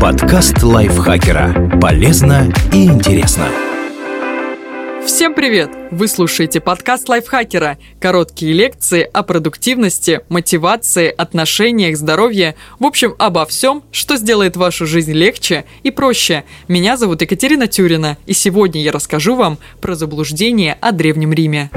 Подкаст лайфхакера. Полезно и интересно. Всем привет! Вы слушаете подкаст лайфхакера. Короткие лекции о продуктивности, мотивации, отношениях, здоровье. В общем, обо всем, что сделает вашу жизнь легче и проще. Меня зовут Екатерина Тюрина, и сегодня я расскажу вам про заблуждение о Древнем Риме.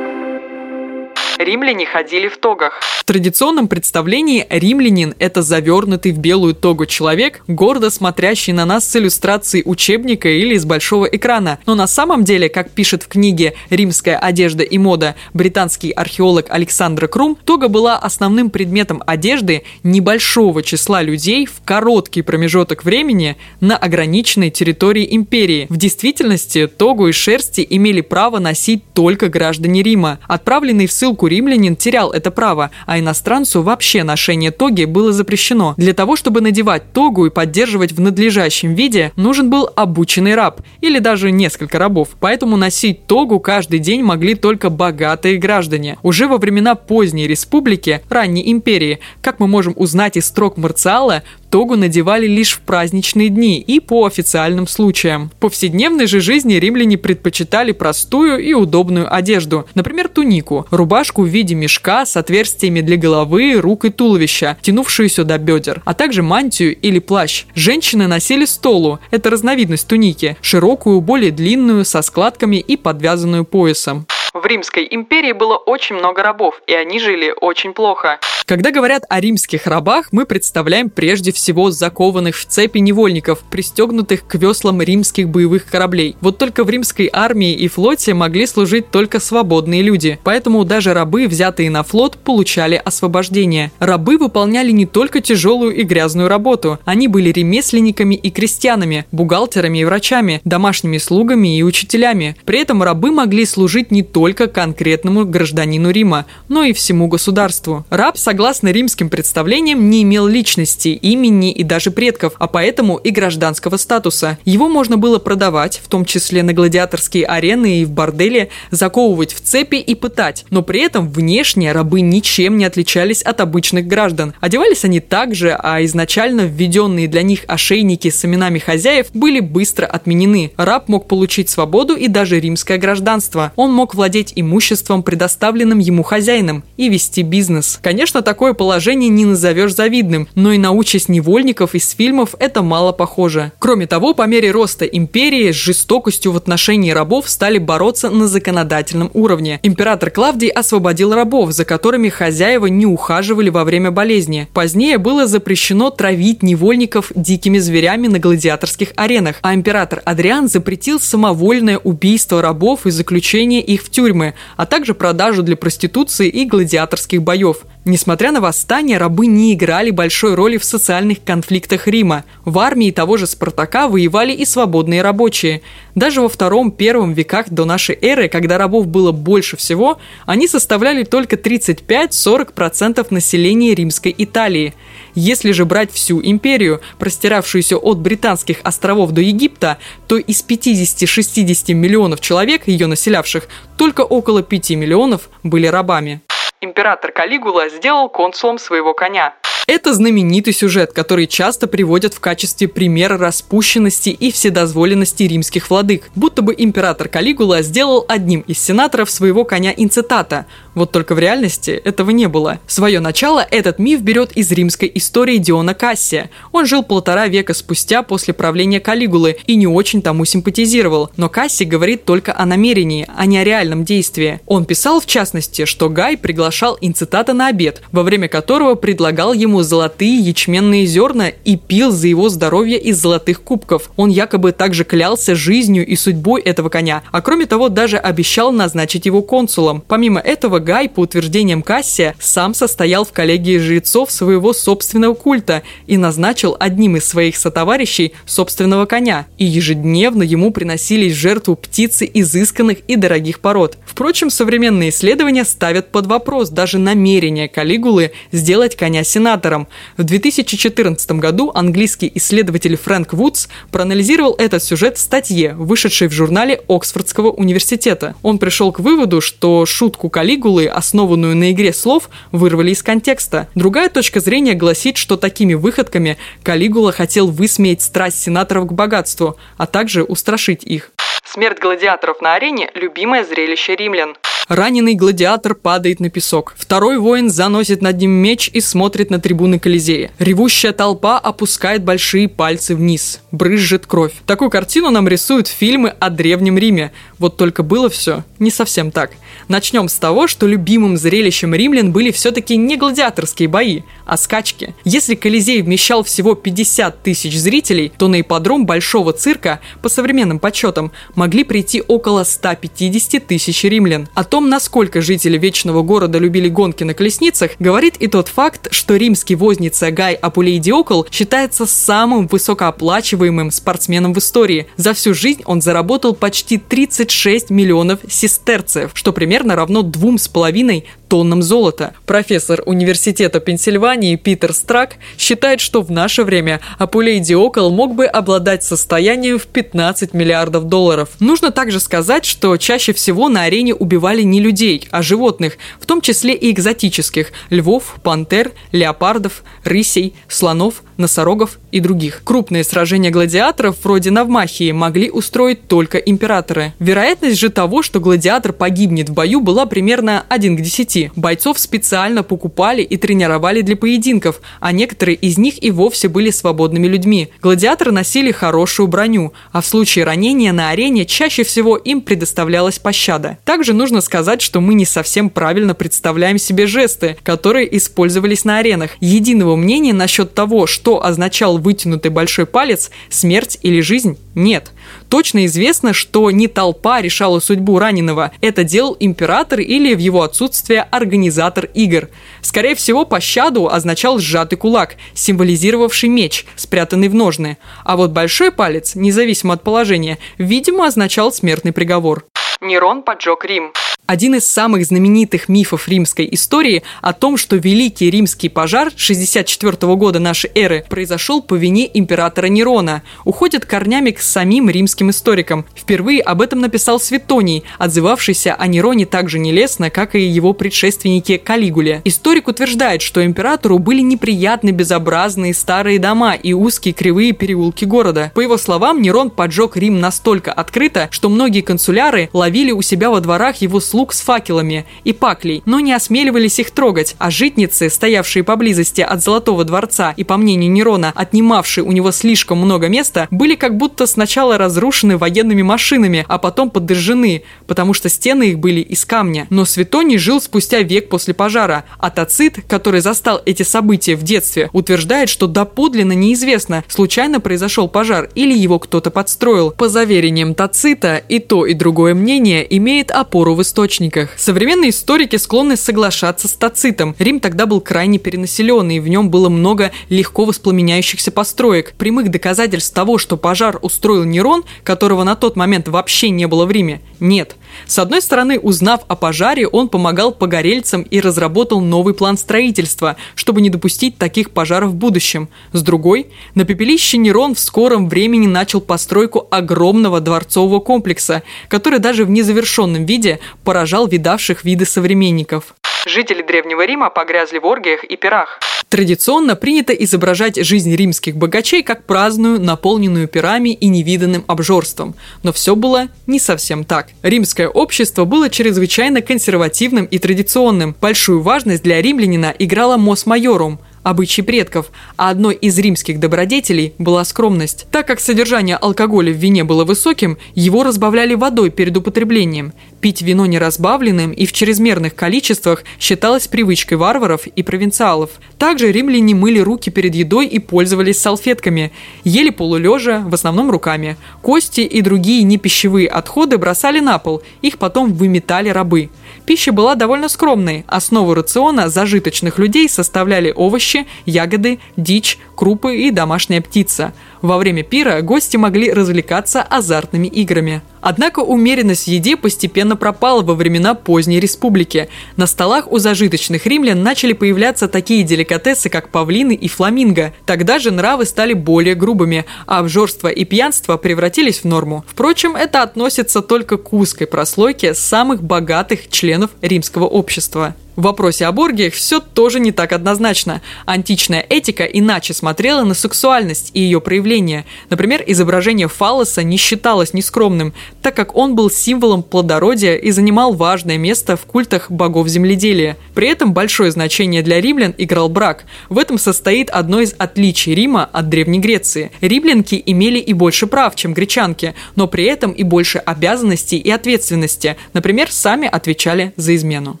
римляне ходили в тогах. Традиционном представлении римлянин – это завернутый в белую тогу человек, гордо смотрящий на нас с иллюстрацией учебника или из большого экрана. Но на самом деле, как пишет в книге «Римская одежда и мода» британский археолог Александр Крум, тога была основным предметом одежды небольшого числа людей в короткий промежуток времени на ограниченной территории империи. В действительности тогу из шерсти имели право носить только граждане Рима. Отправленный в ссылку римлянин терял это право, а иностранцу вообще ношение тоги было запрещено. Для того, чтобы надевать тогу и поддерживать в надлежащем виде, нужен был обученный раб или даже несколько рабов. Поэтому носить тогу каждый день могли только богатые граждане. Уже во времена поздней республики, ранней империи, как мы можем узнать из строк Марциала, Тогу надевали лишь в праздничные дни и по официальным случаям. В повседневной же жизни римляне предпочитали простую и удобную одежду, например, тунику, рубашку в виде мешка с отверстиями для головы, рук и туловища, тянувшуюся до бедер, а также мантию или плащ. Женщины носили столу, это разновидность туники, широкую, более длинную, со складками и подвязанную поясом. В Римской империи было очень много рабов, и они жили очень плохо. Когда говорят о римских рабах, мы представляем прежде всего закованных в цепи невольников, пристегнутых к веслам римских боевых кораблей. Вот только в римской армии и флоте могли служить только свободные люди, поэтому даже рабы, взятые на флот, получали освобождение. Рабы выполняли не только тяжелую и грязную работу, они были ремесленниками и крестьянами, бухгалтерами и врачами, домашними слугами и учителями. При этом рабы могли служить не только конкретному гражданину Рима, но и всему государству. Раб, согласно согласно римским представлениям, не имел личности, имени и даже предков, а поэтому и гражданского статуса. Его можно было продавать, в том числе на гладиаторские арены и в борделе, заковывать в цепи и пытать, но при этом внешне рабы ничем не отличались от обычных граждан. Одевались они также, а изначально введенные для них ошейники с именами хозяев были быстро отменены. Раб мог получить свободу и даже римское гражданство. Он мог владеть имуществом, предоставленным ему хозяином, и вести бизнес. Конечно, такое положение не назовешь завидным, но и на участь невольников из фильмов это мало похоже. Кроме того, по мере роста империи с жестокостью в отношении рабов стали бороться на законодательном уровне. Император Клавдий освободил рабов, за которыми хозяева не ухаживали во время болезни. Позднее было запрещено травить невольников дикими зверями на гладиаторских аренах, а император Адриан запретил самовольное убийство рабов и заключение их в тюрьмы, а также продажу для проституции и гладиаторских боев. Несмотря на восстание, рабы не играли большой роли в социальных конфликтах Рима. В армии того же Спартака воевали и свободные рабочие. Даже во втором-первом веках до нашей эры, когда рабов было больше всего, они составляли только 35-40% населения римской Италии. Если же брать всю империю, простиравшуюся от британских островов до Египта, то из 50-60 миллионов человек, ее населявших, только около 5 миллионов были рабами император Калигула сделал консулом своего коня. Это знаменитый сюжет, который часто приводят в качестве примера распущенности и вседозволенности римских владык. Будто бы император Калигула сделал одним из сенаторов своего коня инцитата. Вот только в реальности этого не было. Свое начало этот миф берет из римской истории Диона Кассия. Он жил полтора века спустя после правления Калигулы и не очень тому симпатизировал. Но Кассий говорит только о намерении, а не о реальном действии. Он писал, в частности, что Гай приглашал инцитата на обед, во время которого предлагал ему ему золотые ячменные зерна и пил за его здоровье из золотых кубков. Он якобы также клялся жизнью и судьбой этого коня, а кроме того даже обещал назначить его консулом. Помимо этого, Гай, по утверждениям Кассия, сам состоял в коллегии жрецов своего собственного культа и назначил одним из своих сотоварищей собственного коня. И ежедневно ему приносились в жертву птицы изысканных и дорогих пород. Впрочем, современные исследования ставят под вопрос даже намерение Калигулы сделать коня сенатором, гладиаторам. В 2014 году английский исследователь Фрэнк Вудс проанализировал этот сюжет в статье, вышедшей в журнале Оксфордского университета. Он пришел к выводу, что шутку Калигулы, основанную на игре слов, вырвали из контекста. Другая точка зрения гласит, что такими выходками Калигула хотел высмеять страсть сенаторов к богатству, а также устрашить их. Смерть гладиаторов на арене – любимое зрелище римлян. Раненый гладиатор падает на песок. Второй воин заносит над ним меч и смотрит на трибуны Колизея. Ревущая толпа опускает большие пальцы вниз. Брызжет кровь. Такую картину нам рисуют фильмы о Древнем Риме. Вот только было все не совсем так. Начнем с того, что любимым зрелищем римлян были все-таки не гладиаторские бои, а скачки. Если Колизей вмещал всего 50 тысяч зрителей, то на ипподром Большого цирка, по современным подсчетам, могли прийти около 150 тысяч римлян. О том, насколько жители Вечного города любили гонки на колесницах, говорит и тот факт, что римский возница Гай Апулей Диокол считается самым высокооплачиваемым спортсменом в истории. За всю жизнь он заработал почти 36 миллионов сестерцев, что примерно равно двум с половиной тоннам золота. Профессор Университета Пенсильвании Питер Страк считает, что в наше время Апулей Диокол мог бы обладать состоянием в 15 миллиардов долларов. Нужно также сказать, что чаще всего на арене убивали не людей, а животных, в том числе и экзотических – львов, пантер, леопардов, рысей, слонов, носорогов и других. Крупные сражения гладиаторов вроде Навмахии могли устроить только императоры. Вероятность же того, что гладиатор погибнет в бою, была примерно 1 к 10. Бойцов специально покупали и тренировали для поединков, а некоторые из них и вовсе были свободными людьми. Гладиаторы носили хорошую броню, а в случае ранения на арене чаще всего им предоставлялась пощада. Также нужно сказать, что мы не совсем правильно представляем себе жесты, которые использовались на аренах. Единого мнения насчет того, что означал вытянутый большой палец, смерть или жизнь, нет. Точно известно, что не толпа решала судьбу раненого, это делал император или в его отсутствие организатор игр. Скорее всего, пощаду означал сжатый кулак, символизировавший меч, спрятанный в ножны. А вот большой палец, независимо от положения, видимо, означал смертный приговор. Нерон поджег Рим. Один из самых знаменитых мифов римской истории о том, что Великий Римский пожар 64 года нашей эры произошел по вине императора Нерона, уходит корнями к самим римским историкам. Впервые об этом написал Светоний, отзывавшийся о Нероне так же нелестно, как и его предшественники Калигуле. Историк утверждает, что императору были неприятны безобразные старые дома и узкие кривые переулки города. По его словам, Нерон поджег Рим настолько открыто, что многие консуляры ловили у себя во дворах его слуг слуг с факелами и паклей, но не осмеливались их трогать, а житницы, стоявшие поблизости от Золотого дворца и, по мнению Нерона, отнимавшие у него слишком много места, были как будто сначала разрушены военными машинами, а потом подожжены, потому что стены их были из камня. Но Светоний жил спустя век после пожара, а Тацит, который застал эти события в детстве, утверждает, что доподлинно неизвестно, случайно произошел пожар или его кто-то подстроил. По заверениям Тацита, и то, и другое мнение имеет опору в источниках источниках. Современные историки склонны соглашаться с Тацитом. Рим тогда был крайне перенаселен, и в нем было много легко воспламеняющихся построек. Прямых доказательств того, что пожар устроил Нерон, которого на тот момент вообще не было в Риме, нет. С одной стороны, узнав о пожаре, он помогал погорельцам и разработал новый план строительства, чтобы не допустить таких пожаров в будущем. С другой, на пепелище Нерон в скором времени начал постройку огромного дворцового комплекса, который даже в незавершенном виде поражал видавших виды современников. Жители Древнего Рима погрязли в оргиях и пирах. Традиционно принято изображать жизнь римских богачей как праздную, наполненную пирами и невиданным обжорством. Но все было не совсем так. Римское общество было чрезвычайно консервативным и традиционным. Большую важность для римлянина играла мос майорум – обычаи предков, а одной из римских добродетелей была скромность. Так как содержание алкоголя в вине было высоким, его разбавляли водой перед употреблением. Пить вино неразбавленным и в чрезмерных количествах считалось привычкой варваров и провинциалов. Также римляне мыли руки перед едой и пользовались салфетками. Ели полулежа, в основном руками. Кости и другие непищевые отходы бросали на пол, их потом выметали рабы – Пища была довольно скромной. Основу рациона зажиточных людей составляли овощи, ягоды, дичь, крупы и домашняя птица. Во время пира гости могли развлекаться азартными играми. Однако умеренность в еде постепенно пропала во времена поздней республики. На столах у зажиточных римлян начали появляться такие деликатесы, как павлины и фламинго. Тогда же нравы стали более грубыми, а обжорство и пьянство превратились в норму. Впрочем, это относится только к узкой прослойке самых богатых членов римского общества. В вопросе о боргиях все тоже не так однозначно. Античная этика иначе смотрела на сексуальность и ее проявление. Например, изображение фалоса не считалось нескромным, так как он был символом плодородия и занимал важное место в культах богов земледелия. При этом большое значение для римлян играл брак. В этом состоит одно из отличий Рима от Древней Греции. Римлянки имели и больше прав, чем гречанки, но при этом и больше обязанностей и ответственности. Например, сами отвечали за измену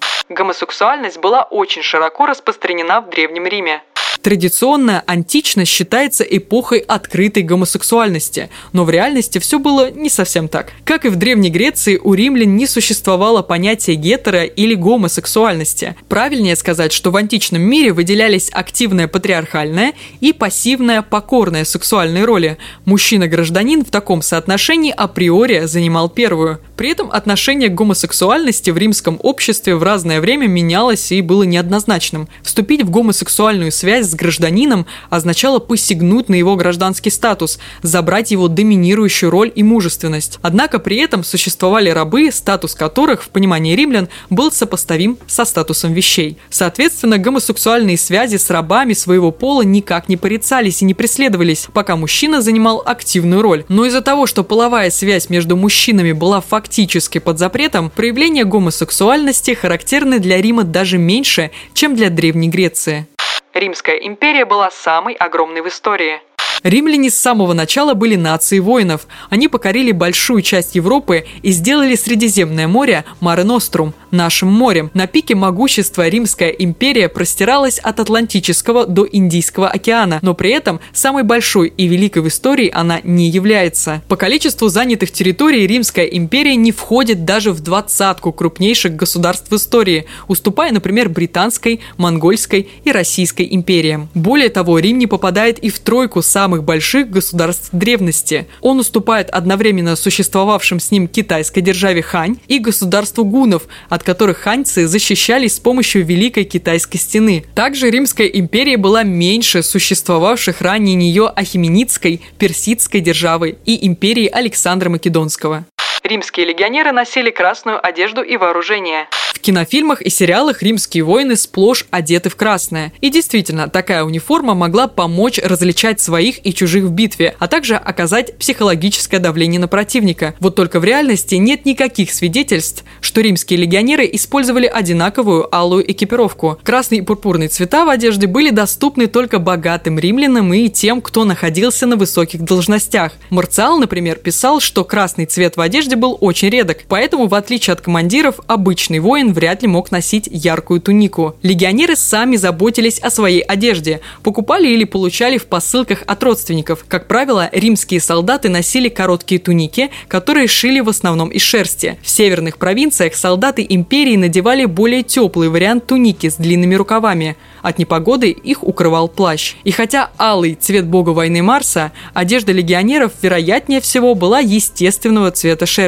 гомосексуальность была очень широко распространена в Древнем Риме. Традиционная античность считается эпохой открытой гомосексуальности, но в реальности все было не совсем так. Как и в Древней Греции, у римлян не существовало понятия гетеро или гомосексуальности. Правильнее сказать, что в античном мире выделялись активная патриархальная и пассивная покорная сексуальные роли. Мужчина-гражданин в таком соотношении априори занимал первую. При этом отношение к гомосексуальности в римском обществе в разное время менялось и было неоднозначным. Вступить в гомосексуальную связь с гражданином означало посягнуть на его гражданский статус, забрать его доминирующую роль и мужественность. Однако при этом существовали рабы, статус которых, в понимании римлян, был сопоставим со статусом вещей. Соответственно, гомосексуальные связи с рабами своего пола никак не порицались и не преследовались, пока мужчина занимал активную роль. Но из-за того, что половая связь между мужчинами была фактически под запретом, проявления гомосексуальности характерны для Рима даже меньше, чем для Древней Греции. Римская империя была самой огромной в истории. Римляне с самого начала были нацией воинов. Они покорили большую часть Европы и сделали Средиземное море Маре Нострум нашим морем. На пике могущества Римская империя простиралась от Атлантического до Индийского океана, но при этом самой большой и великой в истории она не является. По количеству занятых территорий Римская империя не входит даже в двадцатку крупнейших государств в истории, уступая, например, Британской, Монгольской и Российской империям. Более того, Рим не попадает и в тройку самых самых больших государств древности. Он уступает одновременно существовавшим с ним китайской державе Хань и государству гунов, от которых ханьцы защищались с помощью Великой Китайской стены. Также Римская империя была меньше существовавших ранее нее Ахименидской, Персидской державы и империи Александра Македонского. Римские легионеры носили красную одежду и вооружение. В кинофильмах и сериалах римские воины сплошь одеты в красное. И действительно, такая униформа могла помочь различать своих и чужих в битве, а также оказать психологическое давление на противника. Вот только в реальности нет никаких свидетельств, что римские легионеры использовали одинаковую алую экипировку. Красный и пурпурный цвета в одежде были доступны только богатым римлянам и тем, кто находился на высоких должностях. Марциал, например, писал, что красный цвет в одежде был очень редок, поэтому, в отличие от командиров, обычный воин вряд ли мог носить яркую тунику. Легионеры сами заботились о своей одежде, покупали или получали в посылках от родственников. Как правило, римские солдаты носили короткие туники, которые шили в основном из шерсти. В северных провинциях солдаты империи надевали более теплый вариант туники с длинными рукавами. От непогоды их укрывал плащ. И хотя алый цвет бога войны Марса, одежда легионеров, вероятнее всего, была естественного цвета шерсти –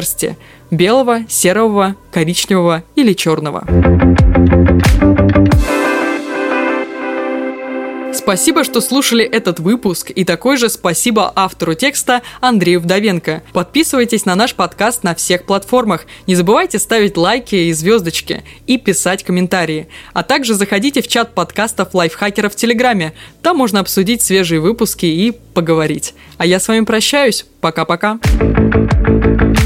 белого, серого, коричневого или черного. Спасибо, что слушали этот выпуск, и такой же спасибо автору текста Андрею Вдовенко. Подписывайтесь на наш подкаст на всех платформах. Не забывайте ставить лайки и звездочки и писать комментарии. А также заходите в чат подкастов лайфхакеров в Телеграме. Там можно обсудить свежие выпуски и поговорить. А я с вами прощаюсь. Пока-пока.